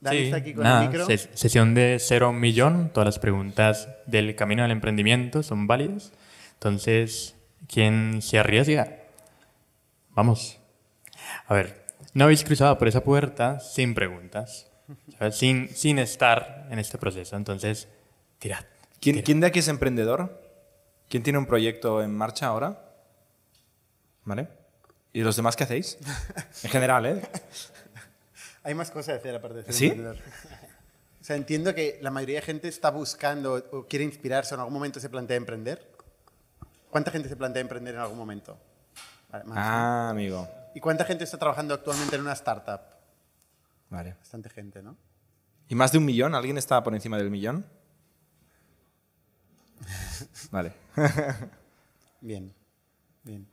Dani Sí, está aquí con nada, el micro. ses- sesión de cero a un millón. Todas las preguntas del camino al emprendimiento son válidas. Entonces, ¿quién se arriesga? Vamos. A ver, no habéis cruzado por esa puerta sin preguntas, ¿sabes? Sin, sin estar en este proceso. Entonces, tirad. ¿Quién, tirad. quién de aquí es emprendedor? ¿Quién tiene un proyecto en marcha ahora? ¿Vale? ¿Y los demás qué hacéis? En general, ¿eh? Hay más cosas de hacer aparte de ser ¿Sí? emprendedor. O sea, entiendo que la mayoría de gente está buscando o quiere inspirarse o en algún momento se plantea emprender. ¿Cuánta gente se plantea emprender en algún momento? Vale, más, ¿no? Ah, amigo. ¿Y cuánta gente está trabajando actualmente en una startup? Vale. Bastante gente, ¿no? ¿Y más de un millón? ¿Alguien está por encima del millón? Vale. Bien. Bien.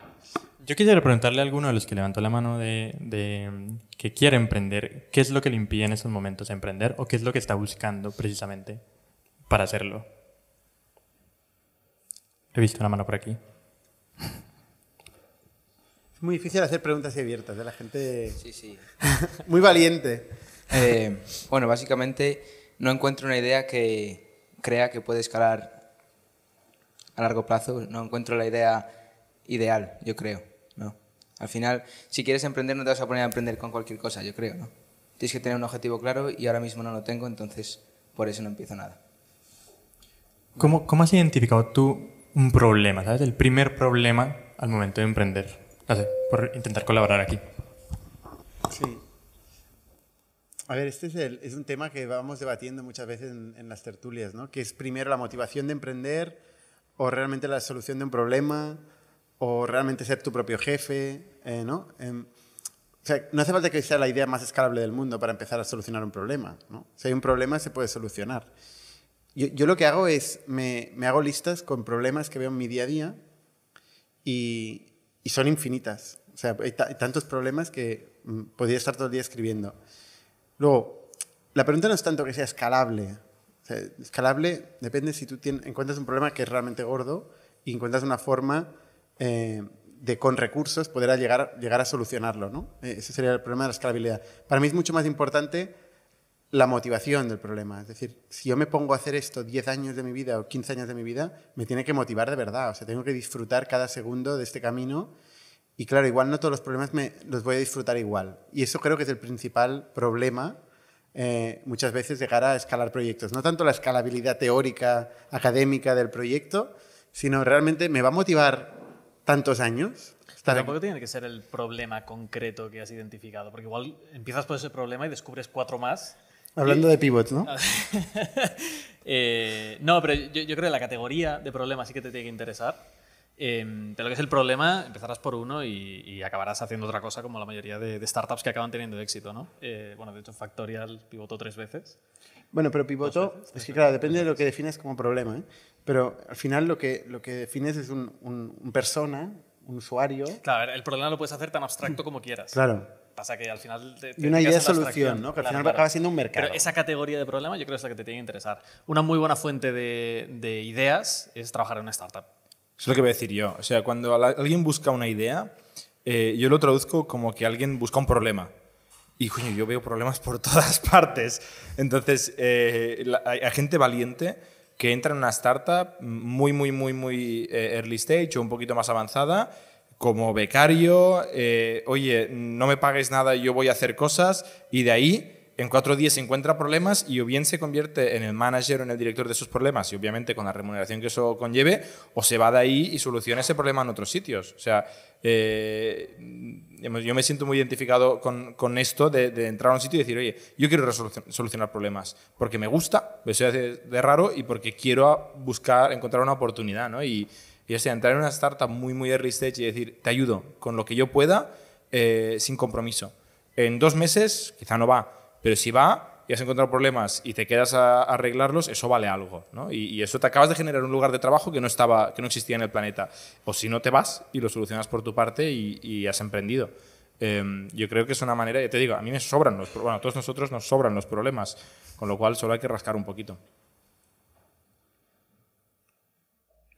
Yo quisiera preguntarle a alguno de los que levantó la mano de, de, que quiere emprender, ¿qué es lo que le impide en estos momentos emprender o qué es lo que está buscando precisamente para hacerlo? He visto una mano por aquí. Es muy difícil hacer preguntas abiertas de la gente Sí, sí. muy valiente. Eh, bueno, básicamente no encuentro una idea que crea que puede escalar a largo plazo. No encuentro la idea ideal, yo creo. ¿no? Al final, si quieres emprender, no te vas a poner a emprender con cualquier cosa, yo creo. ¿no? Tienes que tener un objetivo claro y ahora mismo no lo tengo, entonces por eso no empiezo nada. ¿Cómo, ¿Cómo has identificado tú un problema, sabes? El primer problema al momento de emprender. No sé, por intentar colaborar aquí. Sí. A ver, este es, el- es un tema que vamos debatiendo muchas veces en, en las tertulias, ¿no? Que es primero la motivación de emprender o realmente la solución de un problema o realmente ser tu propio jefe, eh, ¿no? Em, o sea, no hace falta que sea la idea más escalable del mundo para empezar a solucionar un problema, ¿no? Si hay un problema, se puede solucionar. Yo, yo lo que hago es, me, me hago listas con problemas que veo en mi día a día y, y son infinitas. O sea, hay, hay tantos problemas que mm, podría estar todo el día escribiendo. Luego, la pregunta no es tanto que sea escalable. O sea, escalable depende si tú tien- encuentras un problema que es realmente gordo y encuentras una forma eh, de con recursos poder llegar, llegar a solucionarlo. ¿no? Eh, ese sería el problema de la escalabilidad. Para mí es mucho más importante la motivación del problema. Es decir, si yo me pongo a hacer esto 10 años de mi vida o 15 años de mi vida, me tiene que motivar de verdad. O sea, tengo que disfrutar cada segundo de este camino. Y claro, igual no todos los problemas me, los voy a disfrutar igual. Y eso creo que es el principal problema eh, muchas veces llegar a escalar proyectos. No tanto la escalabilidad teórica, académica del proyecto, sino realmente me va a motivar tantos años. Pero tampoco tiene que ser el problema concreto que has identificado, porque igual empiezas por ese problema y descubres cuatro más. Hablando de pivots, ¿no? Eh, no, pero yo, yo creo que la categoría de problema sí que te tiene que interesar. Eh, de lo que es el problema, empezarás por uno y, y acabarás haciendo otra cosa, como la mayoría de, de startups que acaban teniendo éxito. ¿no? Eh, bueno, de hecho, Factorial pivotó tres veces. Bueno, pero pivoto, es que claro, depende de lo que defines como problema, ¿eh? Pero al final lo que, lo que defines es un, un- un persona, un usuario. Claro, el problema lo puedes hacer tan abstracto como quieras. Claro. Pasa que al final. Te, te Y una idea de solución. ¿no? Que al final claro. acaba siendo un mercado. Pero esa categoría de problema yo creo que es la que te tiene que interesar. Una muy buena fuente de, de ideas es trabajar en una startup. Es lo que voy a decir yo. O sea, cuando alguien busca una idea, eh, yo lo traduzco como que alguien busca un problema. Y coño, yo veo problemas por todas partes. Entonces, eh, la- hay, hay gente valiente que entra en una startup muy, muy, muy, muy eh, early stage o un poquito más avanzada, como becario, eh, oye, no me pagues nada, yo voy a hacer cosas, y de ahí en cuatro días se encuentra problemas y o bien se convierte en el manager o en el director de esos problemas y obviamente con la remuneración que eso conlleve, o se va de ahí y soluciona ese problema en otros sitios. O sea, eh, yo me siento muy identificado con, con esto de, entrar a un sitio y decir, oye, yo quiero solucionar problemas porque me gusta, me soy de, de raro y porque quiero buscar, encontrar una oportunidad, ¿no? Y, y entrar en una startup muy, muy early stage y decir, te ayudo con lo que yo pueda, eh, sin compromiso. En dos meses quizá no va, pero si va y has encontrado problemas y te quedas a arreglarlos, eso vale algo. ¿no? Y, y eso te acabas de generar un lugar de trabajo que no, estaba, que no existía en el planeta. O si no te vas y lo solucionas por tu parte y, y has emprendido. Eh, yo creo que es una manera, ya te digo, a mí me sobran los pro- bueno, a todos nosotros nos sobran los problemas, con lo cual solo hay que rascar un poquito.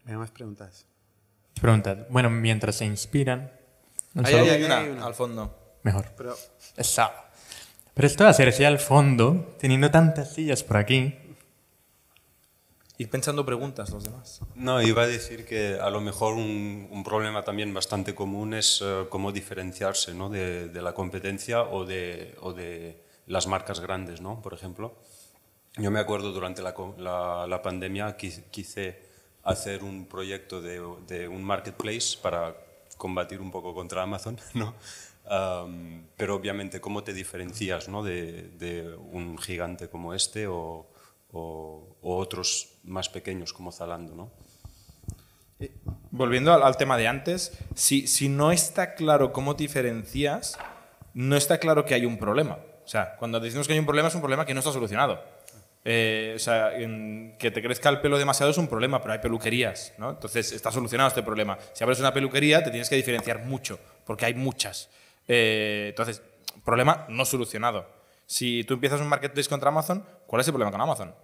Venga, más preguntas. Preguntad. Bueno, mientras se inspiran, Ahí, hay una, hay una. al fondo. Mejor. Pero Esa. Pero esto de hacerse al fondo, teniendo tantas sillas por aquí, Ir pensando preguntas los demás. No, iba a decir que a lo mejor un, un problema también bastante común es eh, cómo diferenciarse ¿no? de, de la competencia o de, o de las marcas grandes, ¿no? por ejemplo. Yo me acuerdo durante la, la- la pandemia quis- quise hacer un proyecto de, de un marketplace para combatir un poco contra Amazon, ¿no? Am, pero obviamente, ¿cómo te diferencias ¿no? de, de un gigante como este o, o- o otros más pequeños como Zalando? ¿no? Volviendo al, al tema de antes, si, si no está claro cómo te diferencias, no está claro que hay un problema. O sea, cuando decimos que hay un problema, es un problema que no está solucionado. Eh, o sea, que te crezca el pelo demasiado es un problema, pero hay peluquerías, ¿no? Entonces está solucionado este problema. Si abres una peluquería, te tienes que diferenciar mucho, porque hay muchas. Eh, entonces, problema no solucionado. Si tú empiezas un marketplace contra Amazon, ¿cuál es el problema con Amazon?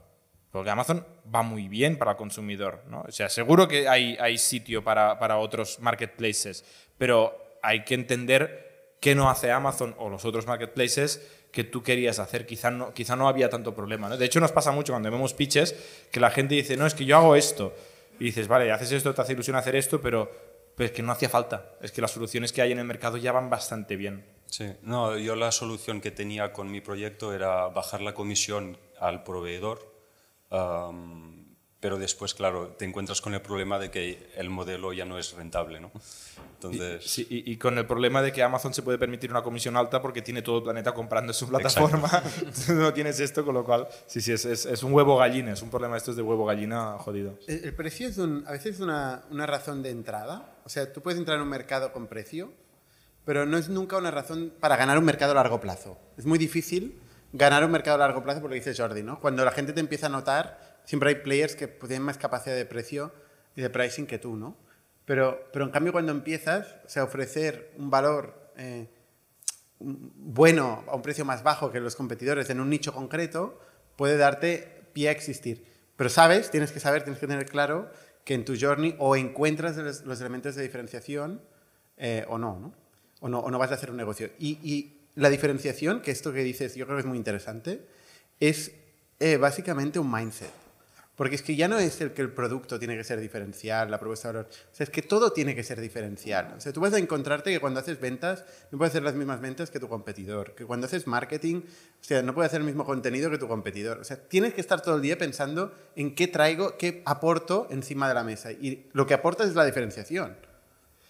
Porque Amazon va muy bien para el consumidor. ¿no? O sea, seguro que hay, hay sitio para, para otros marketplaces, pero hay que entender qué no hace Amazon o los otros marketplaces que tú querías hacer. Quizá no, quizá no había tanto problema. ¿no? De hecho, nos pasa mucho cuando vemos pitches que la gente dice, no, es que yo hago esto. Y dices, vale, haces esto, te hace ilusión hacer esto, pero, pero es que no hacía falta. Es que las soluciones que hay en el mercado ya van bastante bien. Sí, no, yo la solución que tenía con mi proyecto era bajar la comisión al proveedor, pero después, claro, te encuentras con el problema de que el modelo ya no es rentable, ¿no? Entonces, Sí, y, y con el problema de que Amazon se puede permitir una comisión alta porque tiene todo el planeta comprando en su plataforma. Tú no tienes esto, con lo cual, sí, sí, es, es- es un huevo gallina, es un problema estos de huevo gallina jodido. El, el precio es un- a veces una, una razón de entrada. O sea, tú puedes entrar en un mercado con precio, pero no es nunca una razón para ganar un mercado a largo plazo. Es muy difícil ganar un mercado a largo plazo por lo que dice Jordi, ¿no? Cuando la gente te empieza a notar, siempre hay players que pues, tienen más capacidad de precio y de pricing que tú, ¿no? Pero, pero en cambio cuando empiezas, o sea, ofrecer un valor eh, bueno a un precio más bajo que los competidores en un nicho concreto puede darte pie a existir. Pero sabes, tienes que saber, tienes que tener claro que en tu journey o encuentras los, elementos de diferenciación eh, o no, ¿no? O no, o no vas a hacer un negocio. Y, y la diferenciación, que esto que dices yo creo que es muy interesante, es eh, básicamente un mindset. Porque es que ya no es el que el producto tiene que ser diferencial, la propuesta de valor. O sea, es que todo tiene que ser diferencial. O sea, tú vas a encontrarte que cuando haces ventas, no puedes hacer las mismas ventas que tu competidor. Que cuando haces marketing, o sea, no puedes hacer el mismo contenido que tu competidor. O sea, tienes que estar todo el día pensando en qué traigo, qué aporto encima de la mesa. Y lo que aportas es la diferenciación.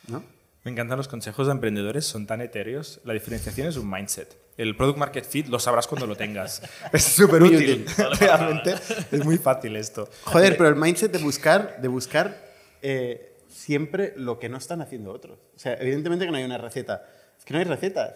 ¿no? Me encantan los consejos de emprendedores, son tan etéreos. La diferenciación es un mindset. El product market fit lo sabrás cuando lo tengas. es súper útil. Realmente es muy fácil esto. Joder, pero el mindset de buscar, de buscar eh, siempre lo que no están haciendo otros. O sea, evidentemente que no hay una receta. Es que no hay recetas.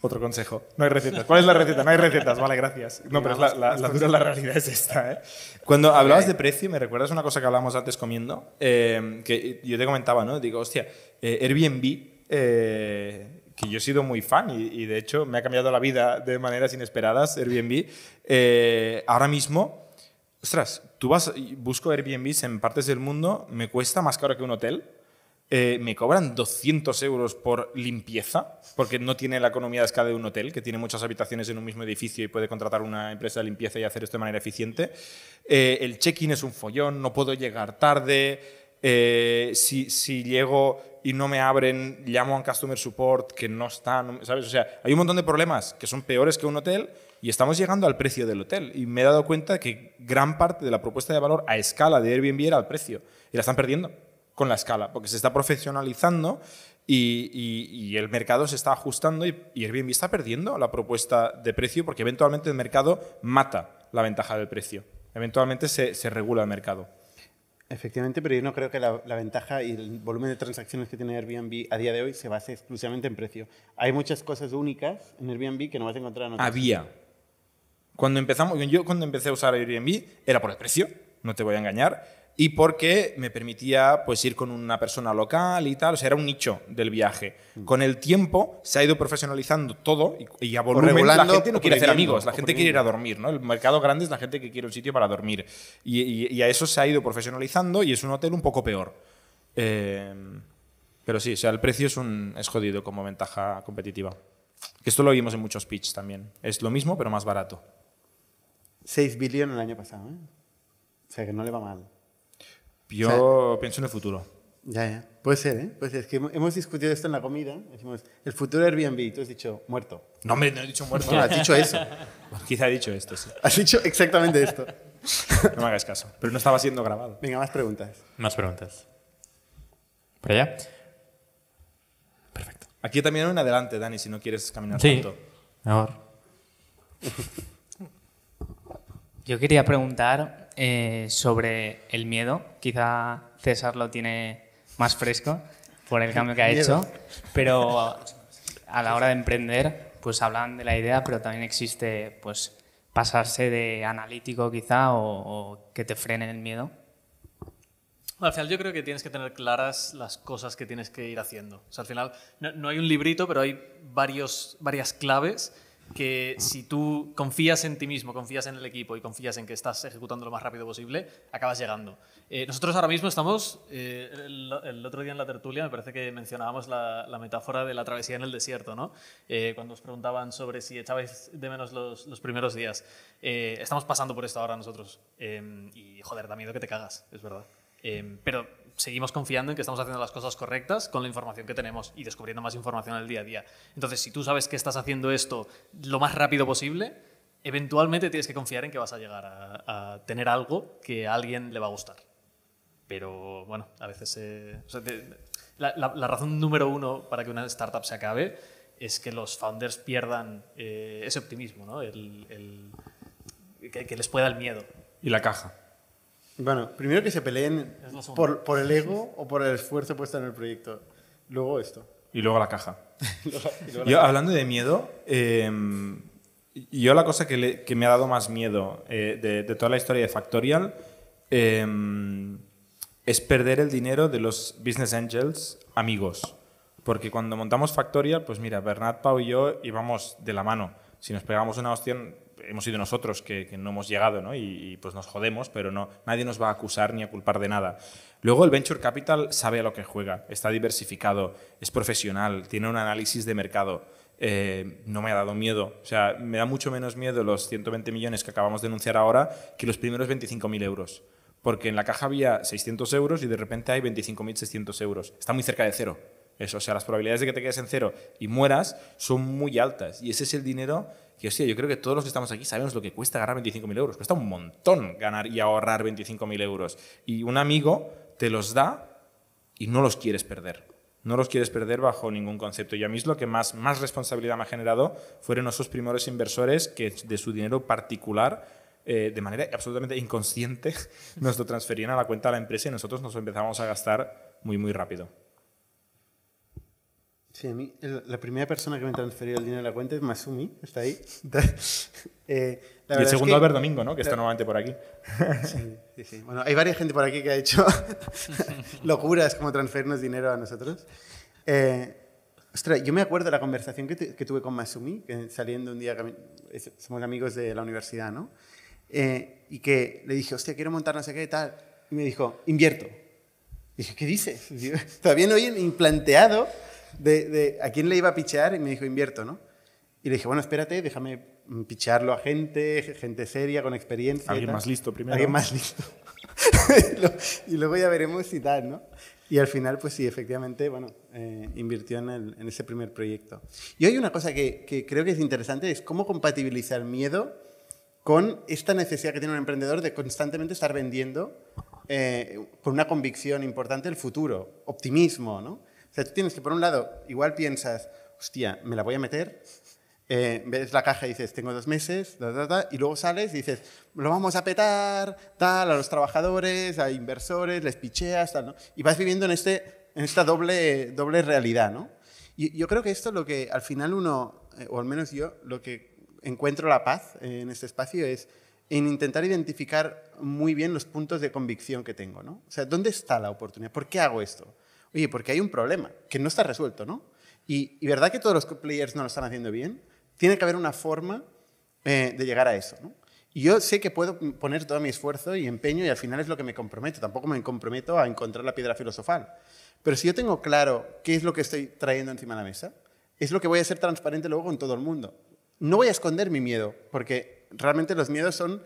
Otro consejo. No hay recetas. ¿Cuál es la receta? No hay recetas. Vale, gracias. No, pero es la, la, la dura la realidad es esta. ¿eh? Cuando hablabas de precio, me recuerdas una cosa que hablábamos antes comiendo, eh, que yo te comentaba, ¿no? Digo, hostia, eh, Airbnb, eh, que yo he sido muy fan y, y, de hecho me ha cambiado la vida de maneras inesperadas, Airbnb, eh, ahora mismo, ostras, tú vas, busco Airbnbs en partes del mundo, me cuesta más caro que un hotel. Eh, me cobran 200 euros por limpieza, porque no tiene la economía de escala de un hotel, que tiene muchas habitaciones en un mismo edificio y puede contratar una empresa de limpieza y hacer esto de manera eficiente. Eh, el check-in es un follón, no puedo llegar tarde. Eh, si, si, llego y no me abren, llamo a un customer support que no están, ¿sabes? O sea, hay un montón de problemas que son peores que un hotel y estamos llegando al precio del hotel. Y me he dado cuenta que gran parte de la propuesta de valor a escala de Airbnb era el precio y la están perdiendo con la escala, porque se está profesionalizando y, y, y el mercado se está ajustando y, y, Airbnb está perdiendo la propuesta de precio porque eventualmente el mercado mata la ventaja del precio. Eventualmente se, se regula el mercado. Efectivamente, pero yo no creo que la, la, ventaja y el volumen de transacciones que tiene Airbnb a día de hoy se base exclusivamente en precio. Hay muchas cosas únicas en Airbnb que no vas a encontrar en otras. Había. Cuando empezamos, yo cuando empecé a usar Airbnb era por el precio, no te voy a engañar y porque me permitía pues ir con una persona local y tal, o sea, era un nicho del viaje. Con el tiempo se ha ido profesionalizando todo y, y a volumen la gente no quiere hacer amigos, la gente quiere ir a dormir, ¿no? El mercado grande es la gente que quiere un sitio para dormir y, y, y a eso se ha ido profesionalizando y es un hotel un poco peor. Eh, Pero sí, o sea, el precio es, un, es jodido como ventaja competitiva. Que esto lo vimos en muchos pitch también. Es lo mismo, pero más barato. 6 billones el año pasado, ¿eh? O sea, que no le va mal. Yo pienso en el futuro. Ya, ya. Puede ser, ¿eh? Puede ser. Es que hemos- discutido esto en la comida. Decimos, el futuro de Airbnb. Y tú has dicho, muerto. No, hombre, no he dicho muerto. Bueno, has dicho eso. Quizá he dicho esto, sí. Has dicho exactamente esto. No me hagas caso. Pero no estaba siendo grabado. Venga, más preguntas. Más preguntas. ¿Por allá? Perfecto. Aquí también hay un adelante, Dani, si no quieres caminar Sí. tanto. Mejor. Yo quería preguntar eh, sobre el miedo. Quizá César lo tiene más fresco por el cambio que ha hecho, pero a la hora de emprender, pues hablan de la idea, pero también existe pues pasarse de analítico quizá o, o que te frene el miedo. Al final yo creo que tienes que tener claras las cosas que tienes que ir haciendo. O sea, al final no, no hay un librito, pero hay varios, varias claves que si tú confías en ti mismo, confías en el equipo y confías en que estás ejecutando lo más rápido posible, acabas llegando. Eh, nosotros ahora mismo estamos, eh, el, otro día en la tertulia me parece que mencionábamos la, metáfora de la travesía en el desierto, ¿no? Eh, cuando os preguntaban sobre si echabais de menos los, primeros días. Eh, estamos pasando por esto ahora nosotros. Y joder, da miedo que te cagas, es verdad. Pero seguimos confiando en que estamos haciendo las cosas correctas con la información que tenemos y descubriendo más información el día a día. Entonces, si tú sabes que estás haciendo esto lo más rápido posible, eventualmente tienes que confiar en que vas a llegar a, tener algo que a alguien le va a gustar. Pero bueno, a veces... eh, la, razón número uno para que una startup se acabe es que los founders pierdan eh, ese optimismo, ¿no? El- el- que, que les pueda el miedo. Y la caja. Bueno, primero que se peleen por, por el ego o por el esfuerzo puesto en el proyecto. Luego esto. Y luego la caja. Y luego- y luego la- Yo, hablando de miedo, eh, yo la cosa que, le- que me ha dado más miedo eh, de, de toda la historia de Factorial eh, es perder el dinero de los business angels amigos. Porque cuando montamos Factorial, pues mira, Bernat, Pau y yo íbamos de la mano. Si nos pegamos una hostia, hemos sido nosotros que, no hemos llegado, ¿no? Y, y, pues nos jodemos, pero no, nadie nos va a acusar ni a culpar de nada. Luego el Venture Capital sabe a lo que juega, está diversificado, es profesional, tiene un análisis de mercado. Eh, no me ha dado miedo. O sea, me da mucho menos miedo los 120 millones que acabamos de anunciar ahora que los primeros 25.000 euros. Porque en la caja había 600 euros y de repente hay 25.600 euros. Está muy cerca de cero. Eso, o sea, las probabilidades de que te quedes en cero y mueras son muy altas. Y ese es el dinero que, hostia, yo creo que todos los que estamos aquí sabemos lo que cuesta ganar 25.000 euros. Cuesta un montón ganar y ahorrar 25.000 euros. Y un amigo te los da y no los quieres perder. No los quieres perder bajo ningún concepto. Y a mí es lo que más, más responsabilidad me ha generado fueron esos primeros inversores que de su dinero particular, eh, de manera absolutamente inconsciente, nos lo transferían a la cuenta de la empresa y nosotros nos lo empezamos a gastar muy, muy rápido. Sí, a mí el- la primera persona que me transferió el dinero de la cuenta es Masumi, está ahí. Eh, la y el verdad es segundo que- Albert Domingo, ¿no? que está nuevamente por aquí. Sí, sí, sí. Bueno, hay varias gente por aquí que ha hecho locuras como transferirnos dinero a nosotros. Eh, ostras, yo me acuerdo de la conversación que, tu- que tuve con Masumi, que saliendo un día, somos amigos de la universidad, ¿no? Eh, y que le dije, hostia, quiero montar no sé qué y tal. Y me dijo, invierto. Y dije, ¿qué dices? Todavía no había ni planteado de, de a quién le iba a pichear y me dijo, invierto, ¿no? Y le dije, bueno, espérate, déjame pichearlo a gente, gente seria, con experiencia. Alguien más listo primero. Alguien más listo. Y luego ya veremos si tal, ¿no? Y al final, pues sí, efectivamente, bueno, eh, invirtió en, el- en ese primer proyecto. Y hay una cosa que, que creo que es interesante, es cómo compatibilizar miedo con esta necesidad que tiene un emprendedor de constantemente estar vendiendo eh, con una convicción importante el futuro, optimismo, ¿no? O sea, tú tienes que, por un lado, igual piensas, hostia, me la voy a meter, eh, ves la caja y dices, tengo dos meses, ta, ta, ta, y luego sales y dices, lo vamos a petar, tal, a los trabajadores, a inversores, les picheas, tal, ¿no? Y vas viviendo en, este, en esta doble, doble realidad, ¿no? Y yo creo que esto es lo que al final uno, eh, o al menos yo, lo que encuentro la paz en este espacio es en intentar identificar muy bien los puntos de convicción que tengo, ¿no? O sea, ¿dónde está la oportunidad? ¿Por qué hago esto? Oye, porque hay un problema que no está resuelto, ¿no? Y, verdad que todos los players no lo están haciendo bien. Tiene que haber una forma eh, de llegar a eso, ¿no? Y yo sé que puedo poner todo mi esfuerzo y empeño y al final es lo que me comprometo. Tampoco me comprometo a encontrar la piedra filosofal. Pero si yo tengo claro qué es lo que estoy trayendo encima de la mesa, es lo que voy a ser transparente luego con todo el mundo. No voy a esconder mi miedo, porque realmente los miedos son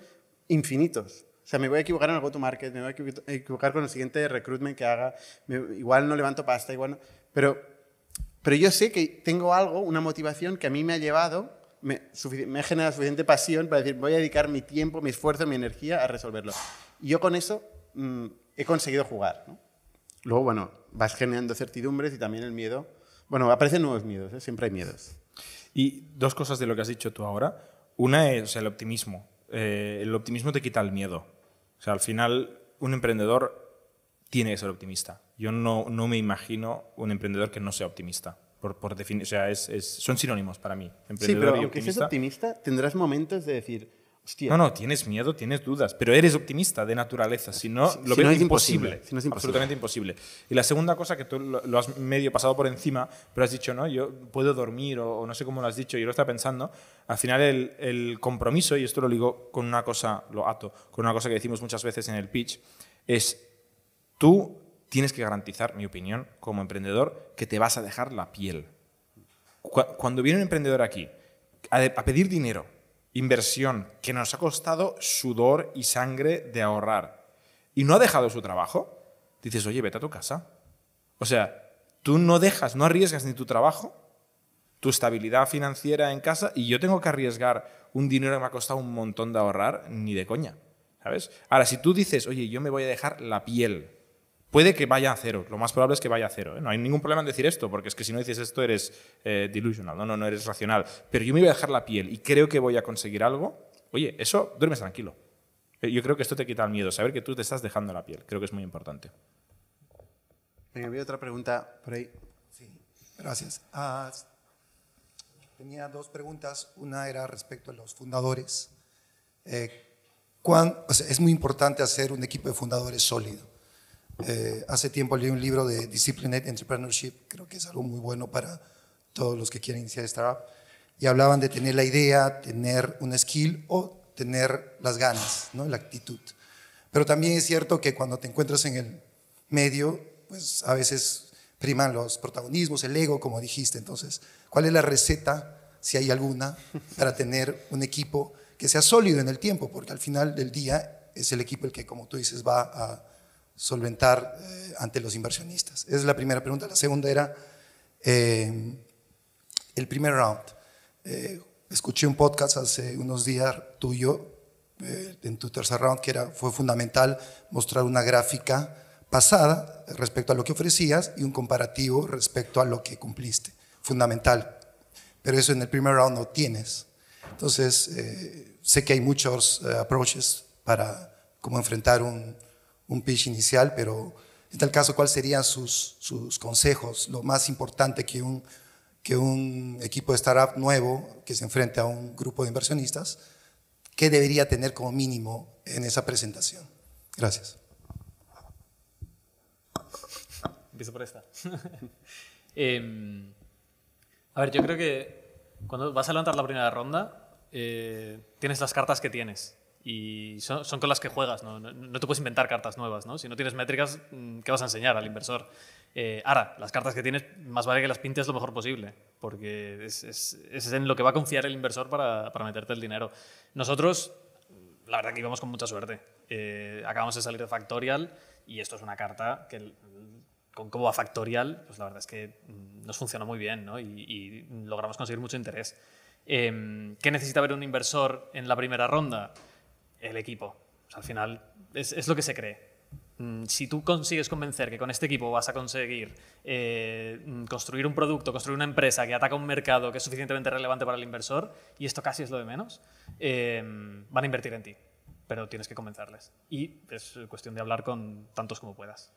infinitos. Sea, me voy a equivocar en el go-to-market, me voy a equivocar con el siguiente recruitment que haga, igual no levanto pasta, igual no. Pero, pero yo sé que tengo algo, una motivación que a mí me ha llevado, me, me ha generado suficiente pasión para decir, voy a dedicar mi tiempo, mi esfuerzo, mi energía a resolverlo. Y yo con eso mm, he conseguido jugar. ¿no? Luego, bueno, vas generando certidumbres y también el miedo. Bueno, aparecen nuevos miedos, ¿eh? siempre hay miedos. Y dos cosas de lo que has dicho tú ahora. Una es el optimismo. Eh, el optimismo te quita el miedo. O sea, al final, un emprendedor tiene que ser optimista. Yo no, no me imagino un emprendedor que no sea optimista. Por, por definir, o sea, es, son sinónimos para mí. Emprendedor sí, pero y aunque seas optimista, tendrás momentos de decir, no, no, tienes miedo, tienes dudas, pero eres optimista de naturaleza, si no, lo ves imposible, Si no es imposible. Absolutamente imposible. Y la segunda cosa que tú lo, has medio pasado por encima, pero has dicho, no, yo puedo dormir o, no sé cómo lo has dicho, yo lo estaba pensando, al final el, el, compromiso, y esto lo digo con una cosa, lo ato, con una cosa que decimos muchas veces en el pitch, es tú tienes que garantizar, mi opinión, como emprendedor, que te vas a dejar la piel. Cuando viene un emprendedor aquí a pedir dinero, inversión que nos ha costado sudor y sangre de ahorrar y no ha dejado su trabajo, dices, oye, vete a tu casa. O sea, tú no dejas, no arriesgas ni tu trabajo, tu estabilidad financiera en casa y yo tengo que arriesgar un dinero que me ha costado un montón de ahorrar, ni de coña. ¿Sabes? Ahora, si tú dices, oye, yo me voy a dejar la piel Puede que vaya a cero, lo más probable es que vaya a cero. ¿eh? No hay ningún problema en decir esto, porque es que si no dices esto eres eh, delusional, ¿no? No, no eres racional. Pero yo me voy a dejar la piel y creo que voy a conseguir algo. Oye, eso duermes tranquilo. Eh, yo creo que esto te quita el miedo, saber que tú te estás dejando la piel. Creo que es muy importante. Venga, había otra pregunta por ahí. Sí, gracias. Ah, tenía dos preguntas. Una era respecto a los fundadores. es muy importante hacer un equipo de fundadores sólido. Eh, hace tiempo leí un libro de Disciplined Entrepreneurship, creo que es algo muy bueno para todos los que quieren iniciar startup, y hablaban de tener la idea, tener un skill o tener las ganas, ¿no? la actitud. Pero también es cierto que cuando te encuentras en el medio, pues a veces priman los protagonismos, el ego, como dijiste. Entonces, ¿cuál es la receta, si hay alguna, para tener un equipo que sea sólido en el tiempo? Porque al final del día es el equipo el que, como tú dices, va a solventar eh, ante los inversionistas? Esa es la primera pregunta. La segunda era eh, el primer round. Eh, escuché un podcast hace unos días tuyo en tu tercer round que era, fue fundamental mostrar una gráfica pasada respecto a lo que ofrecías y un comparativo respecto a lo que cumpliste. Fundamental. Pero eso en el primer round no tienes. Entonces, sé que hay muchos approaches para cómo enfrentar un, un pitch inicial, pero en tal caso, ¿cuáles serían sus, sus consejos? Lo más importante que un, que un equipo de startup nuevo que se enfrente a un grupo de inversionistas, ¿qué debería tener como mínimo en esa presentación? Gracias. Empiezo por esta. Em, a ver, yo creo que cuando vas a levantar la primera ronda, eh, tienes las cartas que tienes y son, son, con las que juegas, ¿no? ¿no? te puedes inventar cartas nuevas, ¿no? Si no tienes métricas, mm, ¿qué vas a enseñar al inversor? Eh, ahora, las cartas que tienes, más vale que las pintes lo mejor posible, porque es, es, es en lo que va a confiar el inversor para, para, meterte el dinero. Nosotros, la verdad que íbamos con mucha suerte. Eh, acabamos de salir de Factorial y esto es una carta que con cómo va Factorial, pues la verdad es que mm, nos funcionó muy bien ¿no? y, y logramos conseguir mucho interés. Eh, ¿Qué necesita ver un inversor en la primera ronda? El equipo. al final es, lo que se cree. Mm, si tú consigues convencer que con este equipo vas a conseguir eh, mm, construir un producto, construir una empresa que ataca un mercado que es suficientemente relevante para el inversor, y esto casi es lo de menos, eh, van a invertir en ti. Pero tienes que convencerles. Y es cuestión de hablar con tantos como puedas.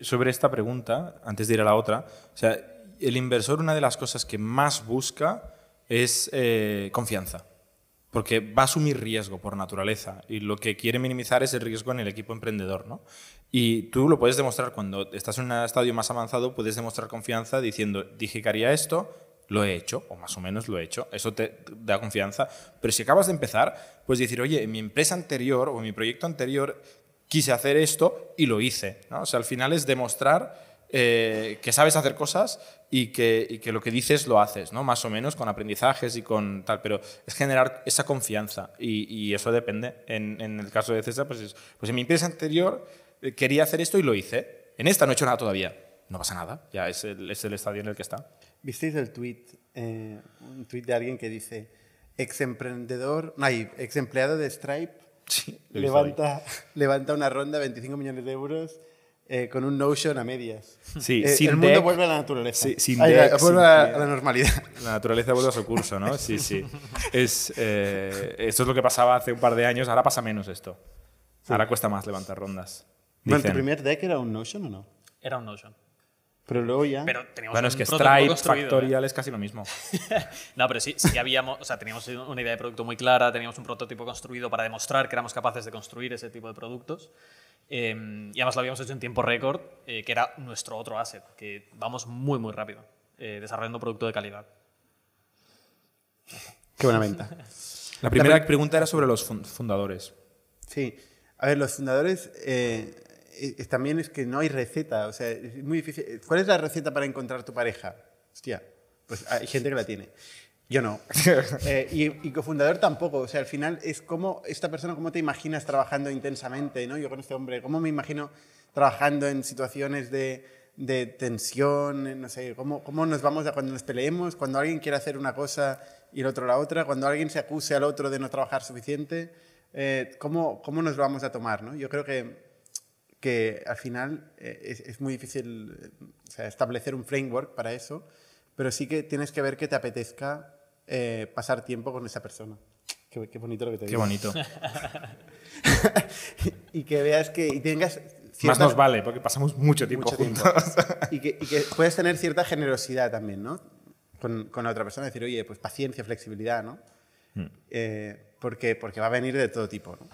Sobre esta pregunta, antes de ir a la otra, o sea, el inversor una de las cosas que más busca es eh, confianza porque va a asumir riesgo por naturaleza y lo que quiere minimizar es el riesgo en el equipo emprendedor. ¿no? Y tú lo puedes demostrar cuando estás en un estadio más avanzado, puedes demostrar confianza diciendo, dije que haría esto lo he hecho, o más o menos lo he hecho, eso te da confianza, pero si acabas de empezar, puedes decir, oye, en mi empresa anterior o en mi proyecto anterior quise hacer esto y lo hice. O sea, al final es demostrar eh, que sabes hacer cosas y que, y que, lo que dices lo haces, ¿no? Más o menos con aprendizajes y con tal, pero es generar esa confianza y, y eso depende. En, en, el caso de César, pues, es, pues en mi empresa anterior eh, quería hacer esto y lo hice. En esta no he hecho nada todavía. No pasa nada, ya es el, es el estadio en el que está. ¿Visteis el tweet? Eh, un tweet de alguien que dice, ex emprendedor, no, ex empleado de Stripe Sí, levanta, levanta una ronda de 25 millones de euros eh, con un Notion a medias. Sí, Eh, sin el mundo deck, vuelve a la naturaleza. Sí, sin Ay, deck, vuelve sin a, a la normalidad. La naturaleza vuelve a su curso, ¿no? Sí, sí. Es, eh, esto es lo que pasaba hace un par de años, ahora pasa menos esto. Ahora cuesta más levantar rondas. Bueno, ¿Tu primer deck era un Notion o no? Era un Notion. Pero luego ya... Pero teníamos Bueno, es que Stripe, ¿eh? Factorial es casi lo mismo. No, pero sí, sí habíamos, o sea, teníamos una idea de producto muy clara, teníamos un prototipo construido para demostrar que éramos capaces de construir ese tipo de productos. Eh, y además lo habíamos hecho en tiempo récord, eh, que era nuestro otro asset, que vamos muy, muy rápido, eh, desarrollando producto de calidad. Qué buena venta. La primera pregunta era sobre los fun- fundadores. Sí. A ver, los fundadores eh, también es que no hay receta. O sea, es muy difícil. ¿Cuál es la receta para encontrar tu pareja? Hostia, pues hay gente que la tiene. Yo no. Eh, y, y cofundador tampoco. O sea, al final es como esta persona, cómo te imaginas trabajando intensamente, ¿no? Yo con este hombre, ¿cómo me imagino trabajando en situaciones de, de tensión? No sé, ¿cómo, ¿cómo nos vamos a cuando nos peleemos? Cuando alguien quiere hacer una cosa y el otro la otra. Cuando alguien se acuse al otro de no trabajar suficiente. Eh, ¿cómo, ¿Cómo nos vamos a tomar, no? Yo creo que que al final eh, es, es muy difícil o sea, establecer un framework para eso, pero sí que tienes que ver que te apetezca eh, pasar tiempo con esa persona. Qué, qué bonito lo que te Qué digo. bonito. y que veas que y tengas Más cierta- nos vale, porque pasamos mucho tiempo mucho tiempo. juntos. y, que, y que puedes tener cierta generosidad también, ¿no? Con, con la otra persona, decir, oye, pues paciencia, flexibilidad, ¿no? Hmm. Eh, porque, porque va a venir de todo tipo, ¿no?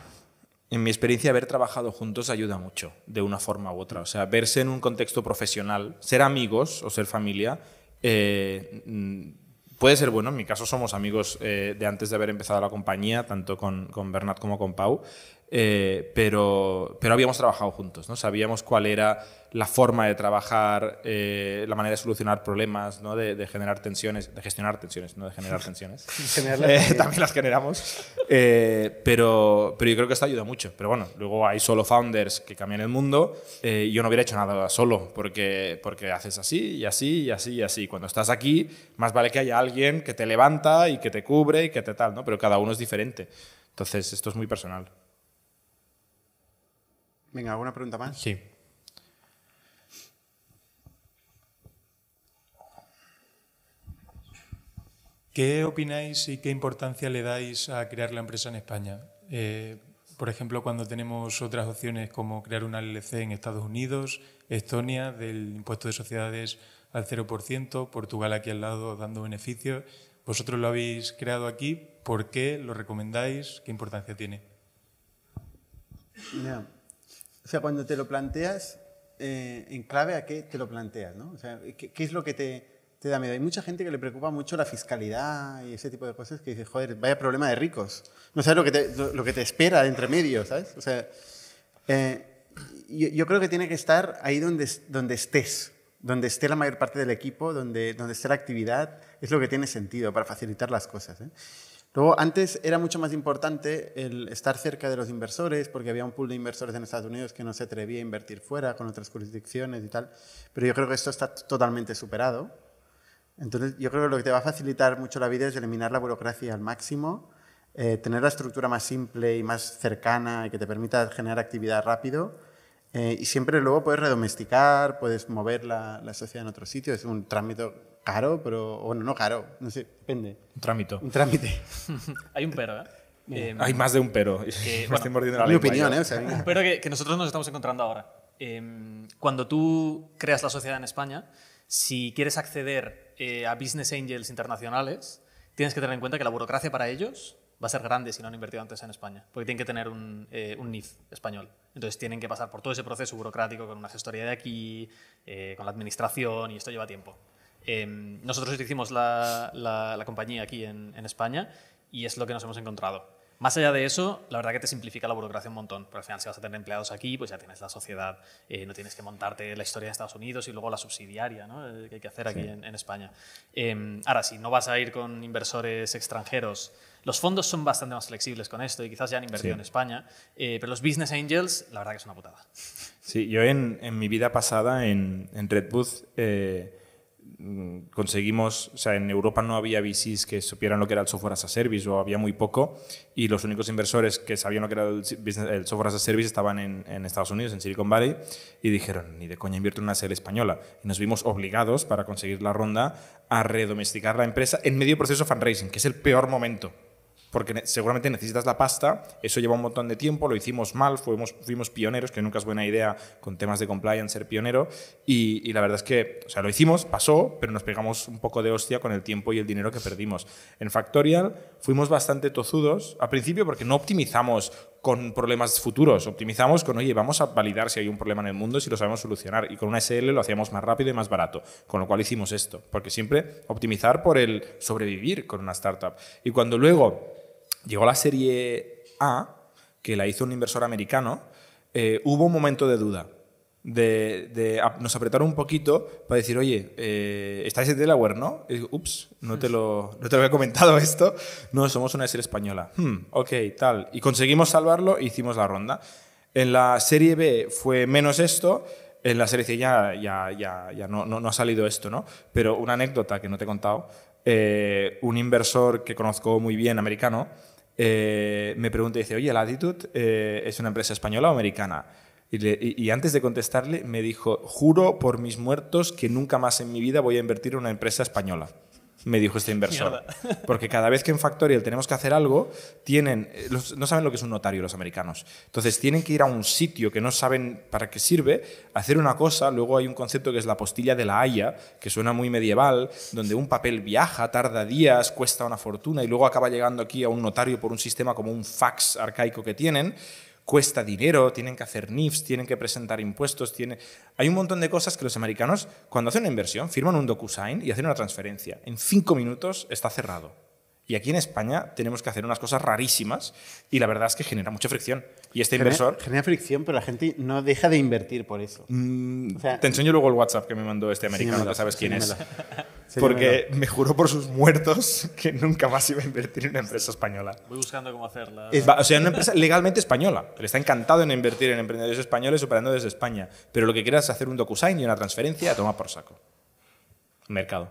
En mi experiencia, haber trabajado juntos ayuda mucho, de una forma u otra. O sea, verse en un contexto profesional, ser amigos o ser familia, eh, mm, puede ser bueno. En mi caso somos amigos eh, de antes de haber empezado la compañía, tanto con, con Bernat como con Pau, eh, pero, pero habíamos trabajado juntos, ¿no? Sabíamos cuál era la forma de trabajar, eh, la manera de solucionar problemas, ¿no? de, de generar tensiones, de gestionar tensiones, no de generar tensiones. Eh, también. las generamos. Eh, pero, pero yo creo que esto ayuda mucho. Pero bueno, luego hay solo founders que cambian el mundo. Eh, yo no hubiera hecho nada solo, porque, porque haces así y así y así y así. Cuando estás aquí, más vale que haya alguien que te levanta y que te cubre y que te tal, ¿no? Pero cada uno es diferente. Entonces, esto es muy personal. Venga, ¿alguna pregunta más? Sí. ¿Qué opináis y qué importancia le dais a crear la empresa en España? Eh, por ejemplo, cuando tenemos otras opciones como crear una LLC en Estados Unidos, Estonia, del impuesto de sociedades al 0%, Portugal aquí al lado dando beneficios. Vosotros lo habéis creado aquí, ¿por qué lo recomendáis? ¿Qué importancia tiene? Ya. O sea, cuando te lo planteas, eh, en clave a qué te lo planteas, ¿no? O sea, ¿qué, qué es lo que te, te da miedo? Hay mucha gente que le preocupa mucho la fiscalidad y ese tipo de cosas que dice, joder, vaya problema de ricos. No sabes lo que te, lo, que te espera entre medio, ¿sabes? O sea, eh, yo, yo creo que tiene que estar ahí donde, donde estés, donde esté la mayor parte del equipo, donde, donde esté la actividad, es lo que tiene sentido para facilitar las cosas. ¿eh? Luego, antes era mucho más importante el estar cerca de los inversores, porque había un pool de inversores en Estados Unidos que no se atrevía a invertir fuera, con otras jurisdicciones y tal. Pero yo creo que esto está totalmente superado. Entonces, yo creo que lo que te va a facilitar mucho la vida es eliminar la burocracia al máximo, eh, tener la estructura más simple y más cercana y que te permita generar actividad rápido. Eh, y siempre luego puedes redomesticar, puedes mover la, la sociedad en otro sitio. Es un trámite caro, pero bueno, no caro, no sé, depende. Un trámite. Un trámite. Hay un pero, ¿eh? Eh, Hay más de un pero. Que, Me bueno, estoy mordiendo la Mi lengua opinión. ¿eh? O sea, venga. pero que, que nosotros nos estamos encontrando ahora. Eh, cuando tú creas la sociedad en España, si quieres acceder eh, a business angels internacionales, tienes que tener en cuenta que la burocracia para ellos va a ser grande si no han invertido antes en España, porque tienen que tener un, eh, un NIF español. Entonces tienen que pasar por todo ese proceso burocrático con una gestoría de aquí, eh, con la administración, y esto lleva tiempo. Em, nosotros hicimos la, la- la compañía aquí en, en España y es lo que nos hemos encontrado. Más allá de eso, la verdad que te simplifica la burocracia un montón. Porque al final, si vas a tener empleados aquí, pues ya tienes la sociedad, eh, no tienes que montarte la historia de Estados Unidos y luego la subsidiaria ¿no? Eh, que hay que hacer aquí en, en España. Em, ahora, si no vas a ir con inversores extranjeros, los fondos son bastante más flexibles con esto y quizás ya han invertido Sí. en España, eh, pero los business angels, la verdad que es una putada. Sí, yo en, en mi vida pasada en, en Redbooth eh, conseguimos, o sea, en Europa no había VCs que supieran lo que era el software as a service o había muy poco y los únicos inversores que sabían lo que era el, si- business- el software as a service estaban en, en Estados Unidos, en Silicon Valley y dijeron, ni de coña invierto en una serie española. Y nos vimos obligados para conseguir la ronda a redomesticar la empresa en medio proceso fundraising, que es el peor momento porque seguramente necesitas la pasta, eso lleva un montón de tiempo, lo hicimos mal, fuimos, fuimos pioneros, que nunca es buena idea con temas de compliance ser pionero, y, y la verdad es que, o sea, lo hicimos, pasó, pero nos pegamos un poco de hostia con el tiempo y el dinero que perdimos. En Factorial fuimos bastante tozudos, al principio porque no optimizamos con problemas futuros, optimizamos con, oye, vamos a validar si hay un problema en el mundo y si lo sabemos solucionar, y con una SL lo hacíamos más rápido y más barato, con lo cual hicimos esto, porque siempre optimizar por el sobrevivir con una startup. Y cuando luego llegó la serie A, que la hizo un inversor americano, eh, hubo un momento de duda. De, de- a- nos apretaron un poquito para decir, oye, eh, estáis en Delaware, ¿no? Y ups, no te, lo, no te lo había comentado esto. No, somos una serie española. Hmm, ok, tal. Y conseguimos salvarlo e hicimos la ronda. En la serie B fue menos esto. En la serie C ya, ya, ya, ya no, no, no ha salido esto, ¿no? Pero una anécdota que no te he contado. eh, un inversor que conozco muy bien, americano, eh, me pregunta y dice, oye, ¿Latitude eh, es una empresa española o americana? Y, le- y- y antes de contestarle me dijo, juro por mis muertos que nunca más en mi vida voy a invertir en una empresa española. Me dijo este inversor. Porque cada vez que en Factorial tenemos que hacer algo, tienen, eh, los- no saben lo que es un notario los americanos. Entonces tienen que ir a un sitio que no saben para qué sirve, hacer una cosa, luego hay un concepto que es la postilla de la Haya, que suena muy medieval, donde un papel viaja, tarda días, cuesta una fortuna y luego acaba llegando aquí a un notario por un sistema como un fax arcaico que tienen cuesta dinero, tienen que hacer NIFs, tienen que presentar impuestos, tiene... hay un montón de cosas que los americanos, cuando hacen una inversión, firman un DocuSign y hacen una transferencia. En cinco minutos está cerrado. Y aquí en España tenemos que hacer unas cosas rarísimas y la verdad es que genera mucha fricción. Y este Genera- inversor... Genera fricción, pero la gente no deja de invertir por eso. Mm, O sea- te enseño luego el WhatsApp que me mandó este americano, ya sabes quién es. Porque me juró por sus muertos que nunca más iba a invertir en una empresa española. Voy buscando cómo hacerla. Va- O sea, una empresa legalmente española. Él está encantado en invertir en emprendedores españoles operando desde España. Pero lo que quiere es hacer un DocuSign y una transferencia a tomar por saco. Mercado.